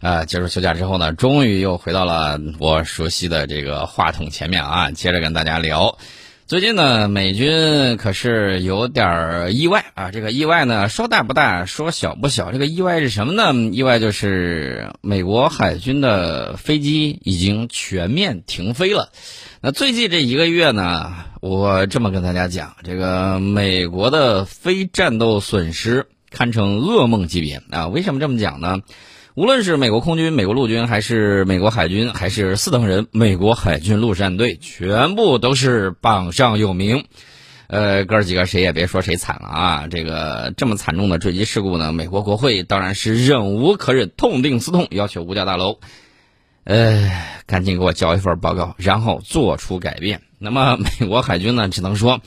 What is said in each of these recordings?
呃，结束休假之后呢，终于又回到了我熟悉的这个话筒前面啊，接着跟大家聊。最近呢，美军可是有点意外啊。这个意外呢，说大不大，说小不小。这个意外是什么呢？意外就是美国海军的飞机已经全面停飞了。那最近这一个月呢，我这么跟大家讲，这个美国的非战斗损失堪称噩梦级别啊。为什么这么讲呢？无论是美国空军、美国陆军，还是美国海军，还是四等人美国海军陆战队，全部都是榜上有名。呃，哥儿几个谁也别说谁惨了啊！这个这么惨重的坠机事故呢，美国国会当然是忍无可忍，痛定思痛，要求五角大楼，呃，赶紧给我交一份报告，然后做出改变。那么美国海军呢，只能说，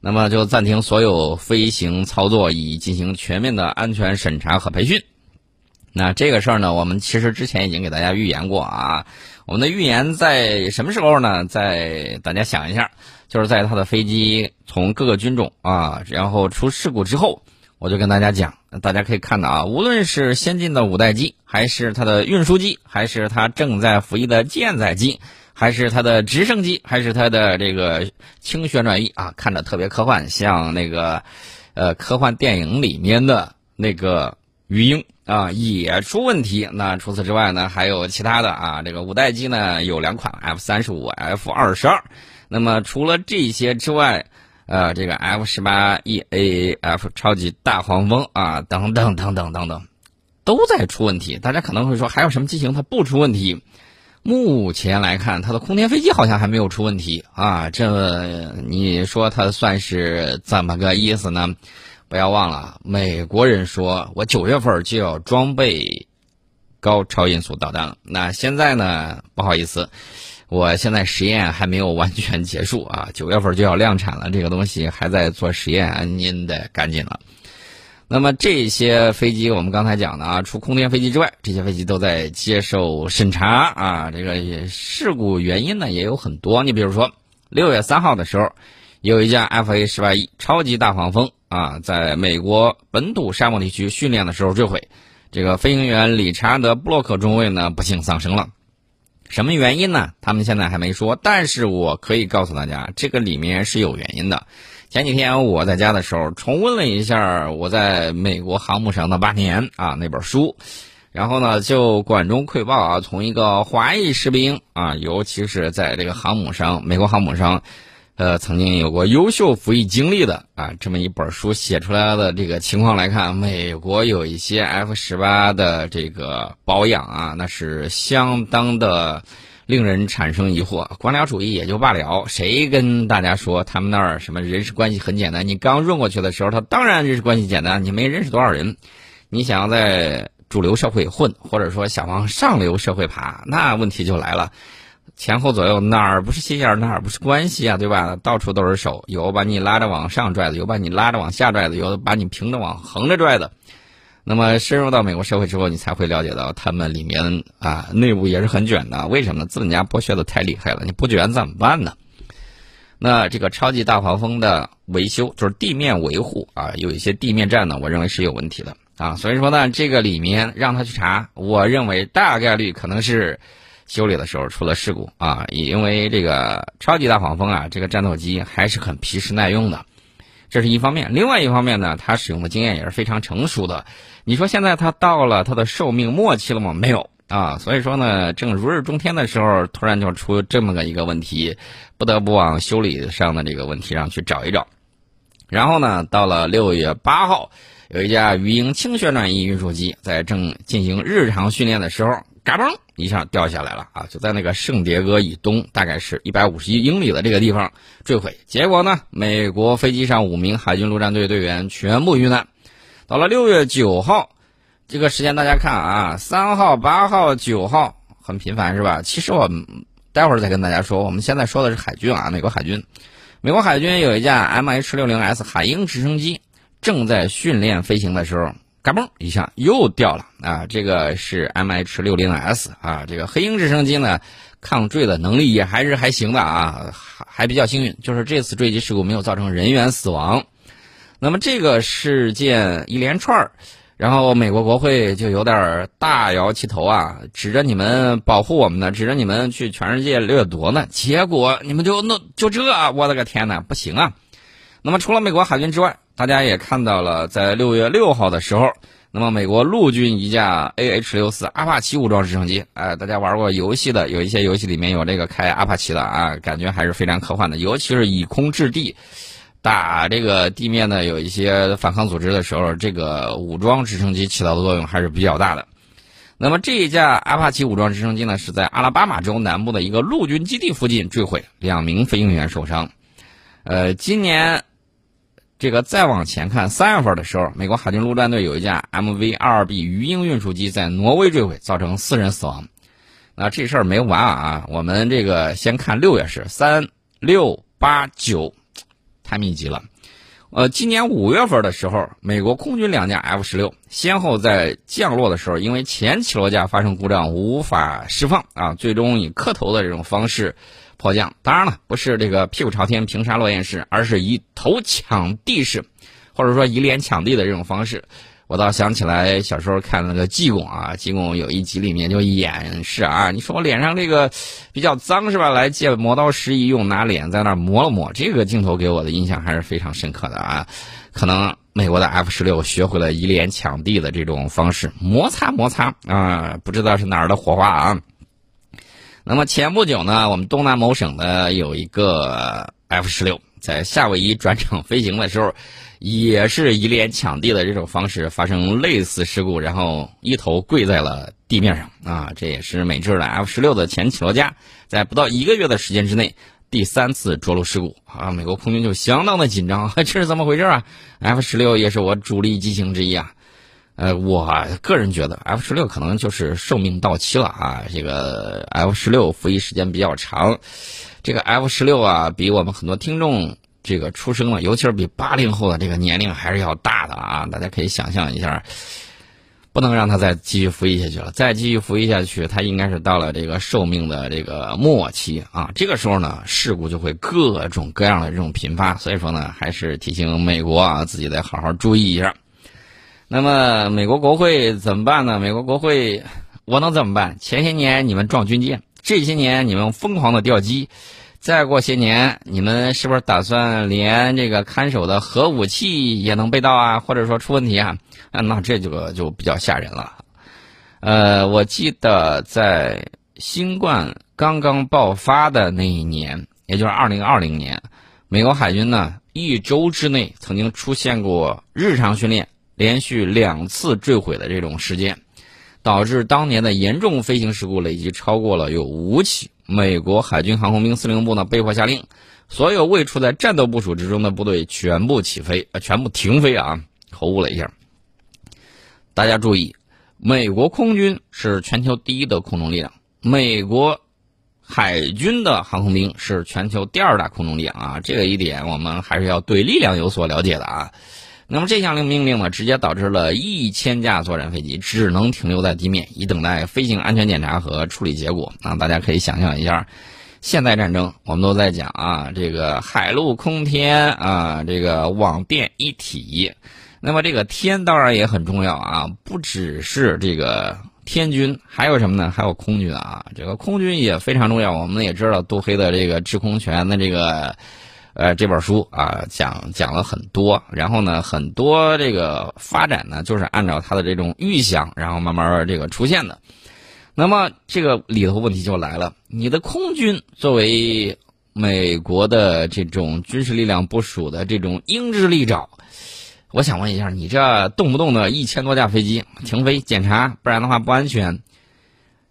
那么就暂停所有飞行操作，以进行全面的安全审查和培训。那这个事儿呢，我们其实之前已经给大家预言过啊。我们的预言在什么时候呢？在大家想一下，就是在他的飞机从各个军种啊，然后出事故之后，我就跟大家讲，大家可以看到啊，无论是先进的五代机，还是它的运输机，还是它正在服役的舰载机，还是它的直升机，还是它的这个轻旋转翼啊，看着特别科幻，像那个呃科幻电影里面的那个鱼鹰。啊，也出问题。那除此之外呢，还有其他的啊。这个五代机呢有两款，F 三十五、F 二十二。那么除了这些之外，呃，这个 F 十八 EAF 超级大黄蜂啊，等等等等等等，都在出问题。大家可能会说，还有什么机型它不出问题？目前来看，它的空天飞机好像还没有出问题啊。这你说它算是怎么个意思呢？不要忘了，美国人说我九月份就要装备高超音速导弹了。那现在呢？不好意思，我现在实验还没有完全结束啊，九月份就要量产了，这个东西还在做实验，您得赶紧了。那么这些飞机，我们刚才讲的啊，除空天飞机之外，这些飞机都在接受审查啊。这个事故原因呢也有很多，你比如说六月三号的时候，有一架 F A 十八 E 超级大黄蜂。啊，在美国本土沙漠地区训练的时候坠毁，这个飞行员理查德·布洛克中尉呢不幸丧生了。什么原因呢？他们现在还没说，但是我可以告诉大家，这个里面是有原因的。前几天我在家的时候重温了一下我在美国航母上的八年啊那本书，然后呢就管中窥豹啊，从一个华裔士兵啊，尤其是在这个航母上，美国航母上。呃，曾经有过优秀服役经历的啊，这么一本书写出来的这个情况来看，美国有一些 F 十八的这个保养啊，那是相当的令人产生疑惑。官僚主义也就罢了，谁跟大家说他们那儿什么人事关系很简单？你刚润过去的时候，他当然人事关系简单，你没认识多少人。你想要在主流社会混，或者说想往上流社会爬，那问题就来了。前后左右哪儿不是心眼儿，哪儿不是关系啊，对吧？到处都是手，有把你拉着往上拽的，有把你拉着往下拽的，有把你平着往横着拽的。那么深入到美国社会之后，你才会了解到他们里面啊内部也是很卷的。为什么？资本家剥削的太厉害了，你不卷怎么办呢？那这个超级大黄蜂的维修就是地面维护啊，有一些地面站呢，我认为是有问题的啊。所以说呢，这个里面让他去查，我认为大概率可能是。修理的时候出了事故啊，也因为这个超级大黄蜂啊，这个战斗机还是很皮实耐用的，这是一方面。另外一方面呢，它使用的经验也是非常成熟的。你说现在它到了它的寿命末期了吗？没有啊。所以说呢，正如日中天的时候，突然就出这么个一个问题，不得不往修理上的这个问题上去找一找。然后呢，到了六月八号，有一架鱼鹰轻旋转翼运输机在正进行日常训练的时候。嘎嘣一下掉下来了啊！就在那个圣迭戈以东，大概是一百五十一英里的这个地方坠毁。结果呢，美国飞机上五名海军陆战队队员全部遇难。到了六月九号，这个时间大家看啊，三号、八号、九号很频繁是吧？其实我待会儿再跟大家说。我们现在说的是海军啊，美国海军。美国海军有一架 MH-60S 海鹰直升机正在训练飞行的时候。嘎嘣一下又掉了啊！这个是 MH60S 啊，这个黑鹰直升机呢，抗坠的能力也还是还行的啊，还还比较幸运，就是这次坠机事故没有造成人员死亡。那么这个事件一连串然后美国国会就有点大摇其头啊，指着你们保护我们呢，指着你们去全世界掠夺呢，结果你们就弄就这，我的个天呐，不行啊！那么除了美国海军之外，大家也看到了，在六月六号的时候，那么美国陆军一架 AH 六四阿帕奇武装直升机，哎，大家玩过游戏的，有一些游戏里面有这个开阿帕奇的啊，感觉还是非常科幻的，尤其是以空制地。打这个地面的有一些反抗组织的时候，这个武装直升机起到的作用还是比较大的。那么这一架阿帕奇武装直升机呢，是在阿拉巴马州南部的一个陆军基地附近坠毁，两名飞行员受伤。呃，今年这个再往前看，三月份的时候，美国海军陆战队有一架 MV-22B 鱼鹰运输机在挪威坠毁，造成四人死亡。那这事儿没完啊！我们这个先看六月是三六八九。太密集了，呃，今年五月份的时候，美国空军两架 F 十六先后在降落的时候，因为前起落架发生故障，无法释放啊，最终以磕头的这种方式迫降。当然了，不是这个屁股朝天平沙落雁式，而是以头抢地式，或者说以脸抢地的这种方式。我倒想起来小时候看那个济公啊，济公有一集里面就演示啊，你说我脸上这个比较脏是吧？来借磨刀石一用，拿脸在那磨了磨，这个镜头给我的印象还是非常深刻的啊。可能美国的 F 十六学会了以脸抢地的这种方式，摩擦摩擦啊，不知道是哪儿的火花啊。那么前不久呢，我们东南某省的有一个 F 十六在夏威夷转场飞行的时候。也是以脸抢地的这种方式发生类似事故，然后一头跪在了地面上啊！这也是美制的 F 十六的前起落架在不到一个月的时间之内第三次着陆事故啊！美国空军就相当的紧张，这是怎么回事啊？F 十六也是我主力机型之一啊！呃，我个人觉得 F 十六可能就是寿命到期了啊！这个 F 十六服役时间比较长，这个 F 十六啊，比我们很多听众。这个出生了，尤其是比八零后的这个年龄还是要大的啊！大家可以想象一下，不能让他再继续服役下去了。再继续服役下去，他应该是到了这个寿命的这个末期啊！这个时候呢，事故就会各种各样的这种频发。所以说呢，还是提醒美国啊，自己得好好注意一下。那么，美国国会怎么办呢？美国国会，我能怎么办？前些年你们撞军舰，这些年你们疯狂的吊机。再过些年，你们是不是打算连这个看守的核武器也能被盗啊？或者说出问题啊？啊，那这就就比较吓人了。呃，我记得在新冠刚刚爆发的那一年，也就是二零二零年，美国海军呢一周之内曾经出现过日常训练连续两次坠毁的这种事件，导致当年的严重飞行事故累计超过了有五起。美国海军航空兵司令部呢，被迫下令，所有未处在战斗部署之中的部队全部起飞，呃，全部停飞啊！口误了一下。大家注意，美国空军是全球第一的空中力量，美国海军的航空兵是全球第二大空中力量啊！这个一点我们还是要对力量有所了解的啊。那么这项令命令呢，直接导致了一千架作战飞机只能停留在地面，以等待飞行安全检查和处理结果。啊，大家可以想象一下，现代战争我们都在讲啊，这个海陆空天啊，这个网电一体。那么这个天当然也很重要啊，不只是这个天军，还有什么呢？还有空军啊，这个空军也非常重要。我们也知道杜黑的这个制空权的这个。呃，这本书啊，讲讲了很多，然后呢，很多这个发展呢，就是按照他的这种预想，然后慢慢这个出现的。那么这个里头问题就来了，你的空军作为美国的这种军事力量部署的这种鹰之利爪，我想问一下，你这动不动的一千多架飞机停飞检查，不然的话不安全。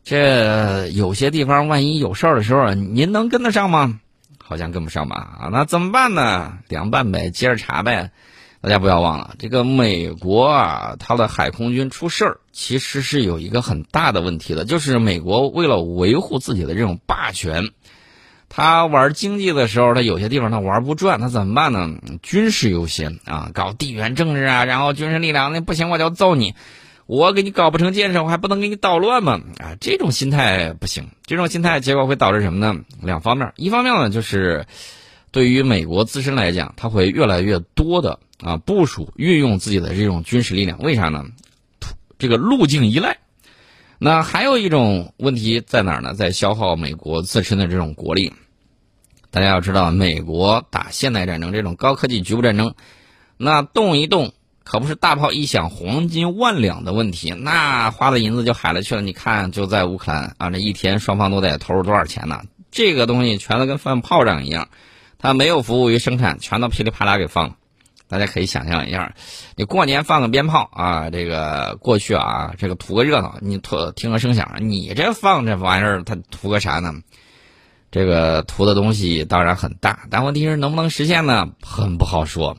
这有些地方万一有事儿的时候，您能跟得上吗？好像跟不上吧？啊，那怎么办呢？凉拌呗，接着查呗。大家不要忘了，这个美国啊，它的海空军出事儿，其实是有一个很大的问题的，就是美国为了维护自己的这种霸权，他玩经济的时候，他有些地方他玩不转，他怎么办呢？军事优先啊，搞地缘政治啊，然后军事力量那不行，我就揍你。我给你搞不成建设，我还不能给你捣乱吗？啊，这种心态不行。这种心态结果会导致什么呢？两方面，一方面呢，就是对于美国自身来讲，它会越来越多的啊部署运用自己的这种军事力量。为啥呢？这个路径依赖。那还有一种问题在哪儿呢？在消耗美国自身的这种国力。大家要知道，美国打现代战争这种高科技局部战争，那动一动可不是大炮一响黄金万两的问题，那花的银子就海了去了。你看，就在乌克兰啊，这一天双方都得投入多少钱呢？这个东西全都跟放炮仗一样，它没有服务于生产，全都噼里啪啦给放了。大家可以想象一下，你过年放个鞭炮啊，这个过去啊，这个图个热闹，你图听个声响，你这放这玩意儿，它图个啥呢？这个图的东西当然很大，但问题是能不能实现呢？很不好说。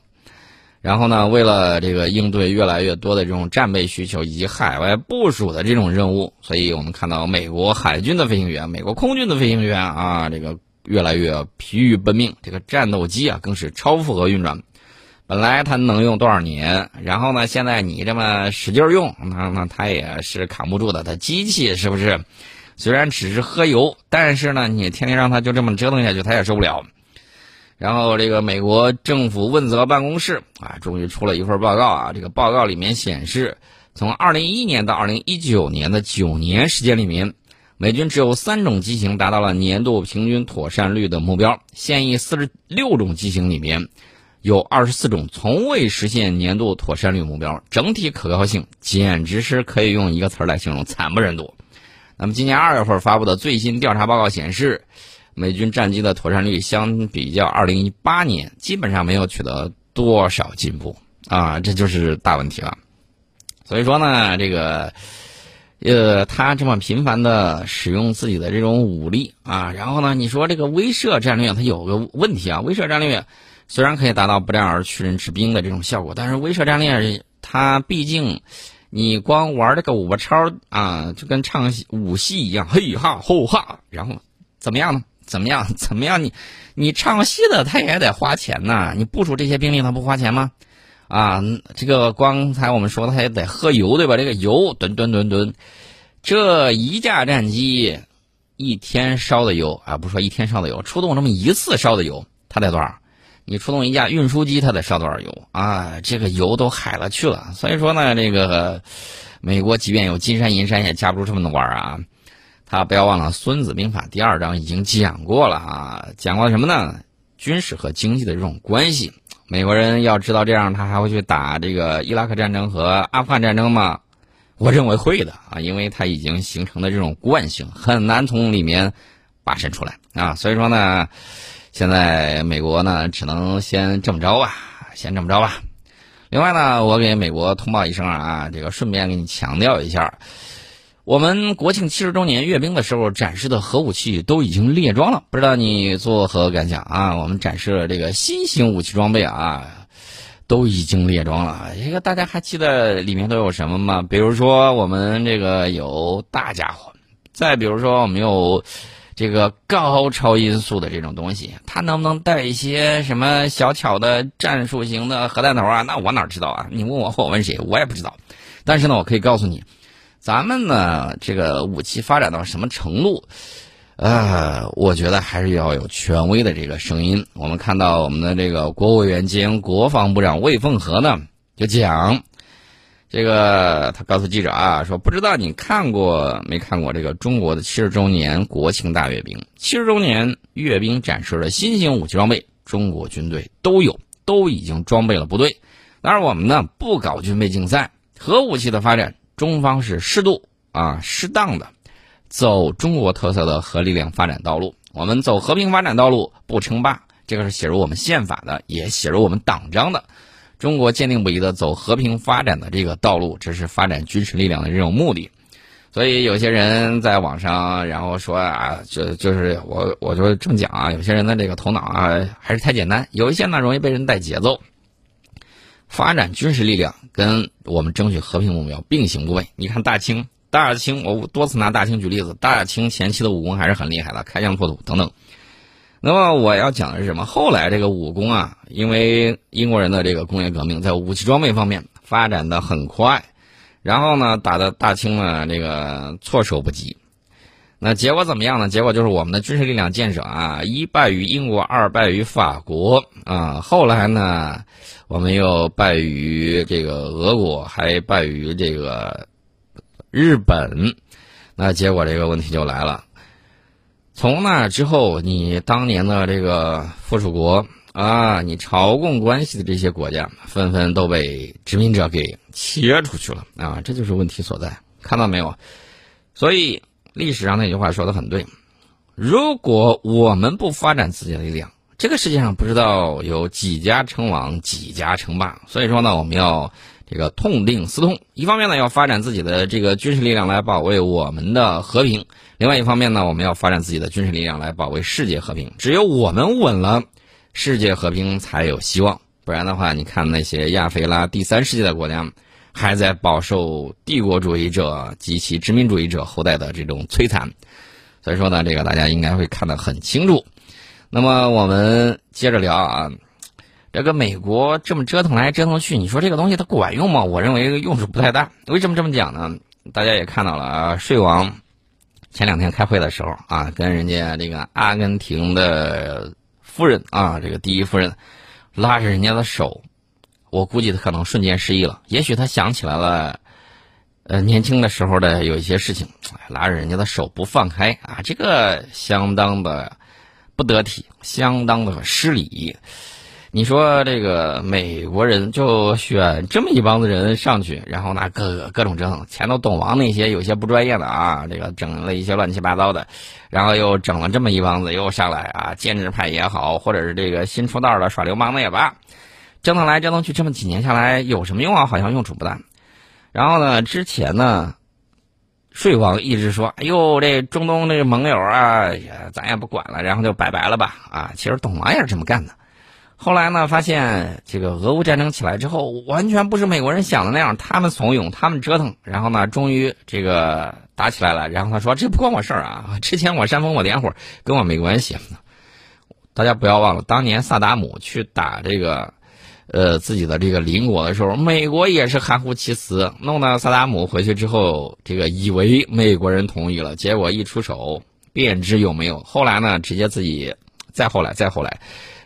然后呢，为了这个应对越来越多的这种战备需求以及海外部署的这种任务，所以我们看到美国海军的飞行员、美国空军的飞行员啊，这个越来越疲于奔命，这个战斗机啊更是超负荷运转。本来它能用多少年，然后呢，现在你这么使劲用，那那它也是扛不住的。它机器是不是？虽然只是喝油，但是呢，你天天让它就这么折腾下去，它也受不了。然后这个美国政府问责办公室啊，终于出了一份报告啊。这个报告里面显示，从2011年到2019年的九年时间里面，美军只有三种机型达到了年度平均妥善率的目标，现役46种机型里面，有24种从未实现年度妥善率目标，整体可靠性简直是可以用一个词来形容：惨不忍睹。那么今年二月份发布的最新调查报告显示，美军战机的妥善率相比较二零一八年基本上没有取得多少进步啊，这就是大问题了。所以说呢，这个呃，他这么频繁的使用自己的这种武力啊，然后呢，你说这个威慑战略它有个问题啊，威慑战略虽然可以达到不战而屈人之兵的这种效果，但是威慑战略它毕竟。你光玩这个五八超啊，就跟唱武戏一样，嘿哈吼哈，然后怎么样呢？怎么样？怎么样？你你唱戏的他也得花钱呐，你部署这些兵力他不花钱吗？啊，这个刚才我们说他也得喝油对吧？这个油吨吨吨吨，这一架战机一天烧的油啊，不说一天烧的油，出动这么一次烧的油，他得多少？你出动一架运输机，它得烧多少油啊？这个油都海了去了。所以说呢，这个美国即便有金山银山，也架不住这么多玩啊。他不要忘了，《孙子兵法》第二章已经讲过了啊，讲过什么呢？军事和经济的这种关系。美国人要知道这样，他还会去打这个伊拉克战争和阿富汗战争吗？我认为会的啊，因为他已经形成的这种惯性，很难从里面拔身出来啊。所以说呢。现在美国呢，只能先这么着吧，先这么着吧。另外呢，我给美国通报一声啊，这个顺便给你强调一下，我们国庆七十周年阅兵的时候展示的核武器都已经列装了，不知道你作何感想啊？我们展示了这个新型武器装备啊，都已经列装了。这个大家还记得里面都有什么吗？比如说我们这个有大家伙，再比如说我们有。这个高超音速的这种东西，它能不能带一些什么小巧的战术型的核弹头啊？那我哪知道啊？你问我，我问谁？我也不知道。但是呢，我可以告诉你，咱们呢，这个武器发展到什么程度？呃，我觉得还是要有权威的这个声音。我们看到我们的这个国务委员兼国防部长魏凤和呢，就讲。这个他告诉记者啊，说不知道你看过没看过这个中国的七十周年国庆大阅兵？七十周年阅兵展示了新型武器装备，中国军队都有，都已经装备了部队。当然，我们呢不搞军备竞赛，核武器的发展，中方是适度啊适当的走中国特色的核力量发展道路。我们走和平发展道路，不称霸，这个是写入我们宪法的，也写入我们党章的。中国坚定不移的走和平发展的这个道路，这是发展军事力量的这种目的。所以有些人在网上，然后说啊，就就是我我就这么讲啊，有些人的这个头脑啊还是太简单，有一些呢容易被人带节奏。发展军事力量跟我们争取和平目标并行不悖。你看大清，大清我多次拿大清举例子，大清前期的武功还是很厉害的，开疆拓土等等。那么我要讲的是什么？后来这个武功啊，因为英国人的这个工业革命，在武器装备方面发展的很快，然后呢，打的大清呢这个措手不及。那结果怎么样呢？结果就是我们的军事力量建设啊，一败于英国，二败于法国啊。后来呢，我们又败于这个俄国，还败于这个日本。那结果这个问题就来了，从那之后，你当年的这个附属国啊，你朝贡关系的这些国家，纷纷都被殖民者给切出去了啊，这就是问题所在。看到没有？所以历史上那句话说的很对，如果我们不发展自己的力量，这个世界上不知道有几家称王，几家称霸。所以说呢，我们要。这个痛定思痛，一方面呢要发展自己的这个军事力量来保卫我们的和平，另外一方面呢我们要发展自己的军事力量来保卫世界和平。只有我们稳了，世界和平才有希望。不然的话，你看那些亚非拉第三世界的国家，还在饱受帝国主义者及其殖民主义者后代的这种摧残。所以说呢，这个大家应该会看得很清楚。那么我们接着聊啊。这个美国这么折腾来折腾去，你说这个东西它管用吗？我认为用处不太大。为什么这么讲呢？大家也看到了啊，税王前两天开会的时候啊，跟人家这个阿根廷的夫人啊，这个第一夫人拉着人家的手，我估计他可能瞬间失忆了。也许他想起来了，呃，年轻的时候的有一些事情，拉着人家的手不放开啊，这个相当的不得体，相当的失礼。你说这个美国人就选这么一帮子人上去，然后呢各各种折腾，前头懂王那些有些不专业的啊，这个整了一些乱七八糟的，然后又整了这么一帮子又上来啊，建制派也好，或者是这个新出道的耍流氓的也罢，折腾来折腾去，这么几年下来有什么用啊？好像用处不大。然后呢，之前呢，税王一直说，哎呦，这中东这个盟友啊，咱也不管了，然后就拜拜了吧啊。其实懂王也是这么干的。后来呢，发现这个俄乌战争起来之后，完全不是美国人想的那样，他们怂恿，他们折腾，然后呢，终于这个打起来了。然后他说：“这不关我事儿啊，之前我煽风我点火，跟我没关系。”大家不要忘了，当年萨达姆去打这个，呃，自己的这个邻国的时候，美国也是含糊其辞，弄得萨达姆回去之后，这个以为美国人同意了，结果一出手，便知有没有。后来呢，直接自己，再后来，再后来，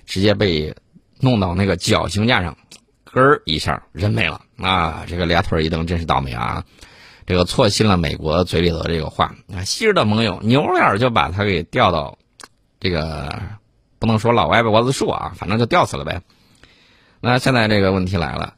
直接被。弄到那个绞刑架上，咯儿一下人没了啊！这个俩腿一蹬，真是倒霉啊！这个错信了美国嘴里的这个话啊，昔日的盟友扭脸就把他给调到这个不能说老歪脖子树啊，反正就吊死了呗。那现在这个问题来了。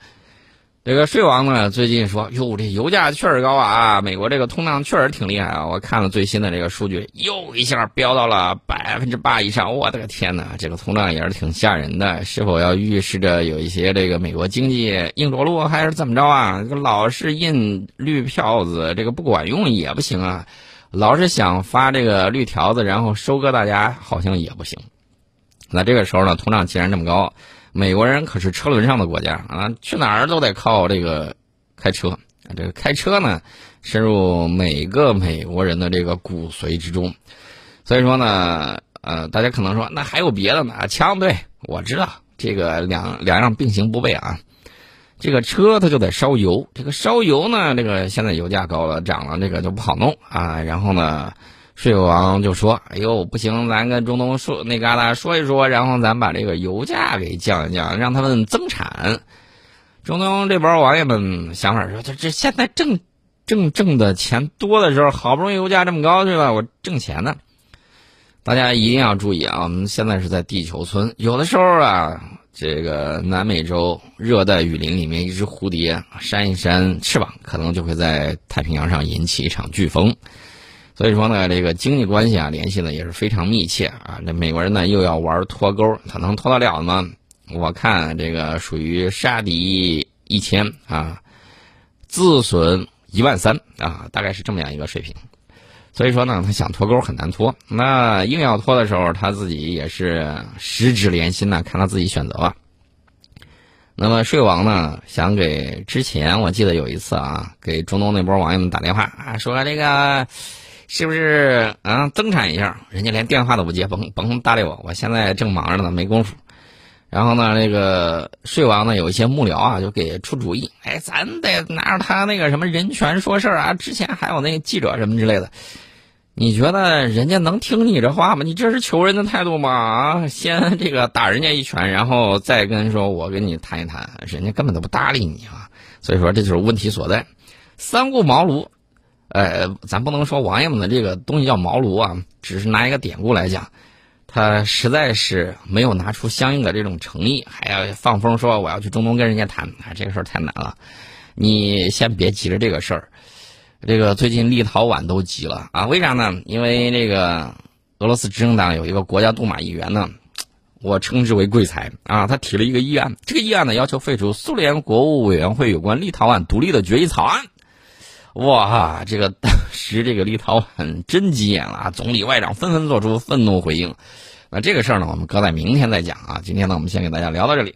这个税王呢，最近说，哟，这油价确实高啊！美国这个通胀确实挺厉害啊！我看了最新的这个数据，又一下飙到了百分之八以上，我的个天哪！这个通胀也是挺吓人的，是否要预示着有一些这个美国经济硬着陆，还是怎么着啊？老是印绿票子，这个不管用也不行啊！老是想发这个绿条子，然后收割大家，好像也不行。那这个时候呢，通胀既然这么高。美国人可是车轮上的国家啊，去哪儿都得靠这个开车。这个开车呢，深入每个美国人的这个骨髓之中。所以说呢，呃，大家可能说，那还有别的呢？枪，对我知道，这个两两样并行不悖啊。这个车它就得烧油，这个烧油呢，这个现在油价高了，涨了，这个就不好弄啊。然后呢？税王就说：“哎呦，不行，咱跟中东说那旮沓说一说，然后咱把这个油价给降一降，让他们增产。”中东这帮王爷们想法说：“这这现在挣挣挣的钱多的时候，好不容易油价这么高，对吧？我挣钱呢。”大家一定要注意啊！我们现在是在地球村，有的时候啊，这个南美洲热带雨林里面一只蝴蝶扇一扇翅膀，可能就会在太平洋上引起一场飓风。所以说呢，这个经济关系啊，联系呢也是非常密切啊。这美国人呢又要玩脱钩，他能脱得了吗？我看这个属于杀敌一千啊，自损一万三啊，大概是这么样一个水平。所以说呢，他想脱钩很难脱。那硬要脱的时候，他自己也是十指连心呐，看他自己选择吧。那么税王呢，想给之前我记得有一次啊，给中东那波网友们打电话啊，说这个。是不是啊？增产一下，人家连电话都不接，甭甭搭理我，我现在正忙着呢，没工夫。然后呢，那个税王呢，有一些幕僚啊，就给出主意，哎，咱得拿着他那个什么人权说事儿啊。之前还有那个记者什么之类的，你觉得人家能听你这话吗？你这是求人的态度吗？啊，先这个打人家一拳，然后再跟说我跟你谈一谈，人家根本都不搭理你啊。所以说这就是问题所在，三顾茅庐。呃，咱不能说王爷们的这个东西叫茅庐啊，只是拿一个典故来讲，他实在是没有拿出相应的这种诚意，还要放风说我要去中东跟人家谈，啊，这个事儿太难了。你先别急着这个事儿，这个最近立陶宛都急了啊，为啥呢？因为这个俄罗斯执政党有一个国家杜马议员呢。我称之为贵才啊！他提了一个议案，这个议案呢要求废除苏联国务委员会有关立陶宛独立的决议草案。哇，这个当时这个立陶宛真急眼了啊！总理、外长纷纷做出愤怒回应。那这个事儿呢，我们搁在明天再讲啊。今天呢，我们先给大家聊到这里。